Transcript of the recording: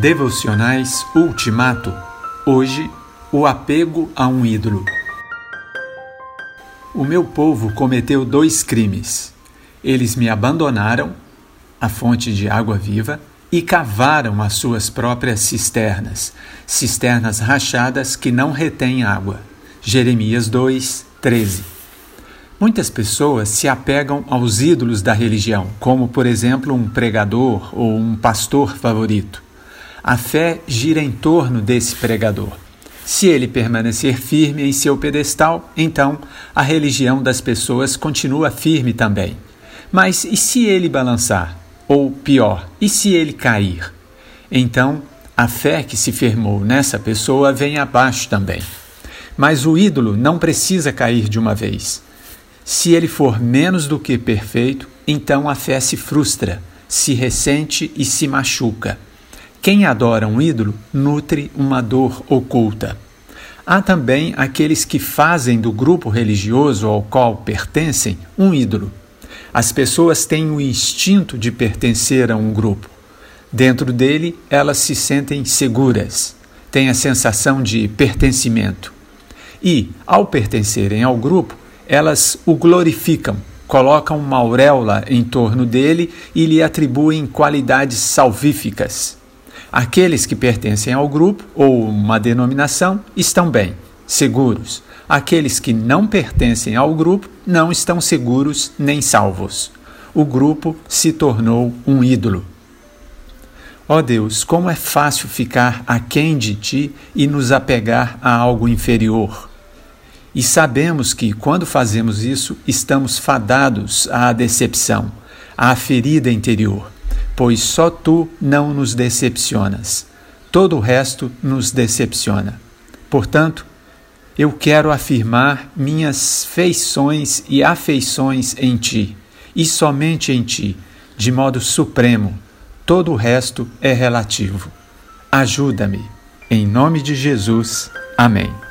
Devocionais Ultimato. Hoje, o apego a um ídolo. O meu povo cometeu dois crimes. Eles me abandonaram, a fonte de água viva, e cavaram as suas próprias cisternas, cisternas rachadas que não retêm água. Jeremias 2, 13. Muitas pessoas se apegam aos ídolos da religião, como, por exemplo, um pregador ou um pastor favorito. A fé gira em torno desse pregador. Se ele permanecer firme em seu pedestal, então a religião das pessoas continua firme também. Mas e se ele balançar? Ou pior, e se ele cair? Então a fé que se firmou nessa pessoa vem abaixo também. Mas o ídolo não precisa cair de uma vez. Se ele for menos do que perfeito, então a fé se frustra, se ressente e se machuca. Quem adora um ídolo nutre uma dor oculta. Há também aqueles que fazem do grupo religioso ao qual pertencem um ídolo. As pessoas têm o instinto de pertencer a um grupo. Dentro dele, elas se sentem seguras, têm a sensação de pertencimento. E, ao pertencerem ao grupo, elas o glorificam, colocam uma auréola em torno dele e lhe atribuem qualidades salvíficas. Aqueles que pertencem ao grupo ou uma denominação estão bem, seguros. Aqueles que não pertencem ao grupo não estão seguros nem salvos. O grupo se tornou um ídolo. Ó oh Deus, como é fácil ficar aquém de ti e nos apegar a algo inferior. E sabemos que, quando fazemos isso, estamos fadados à decepção, à ferida interior pois só tu não nos decepcionas. Todo o resto nos decepciona. Portanto, eu quero afirmar minhas feições e afeições em ti, e somente em ti, de modo supremo. Todo o resto é relativo. Ajuda-me. Em nome de Jesus. Amém.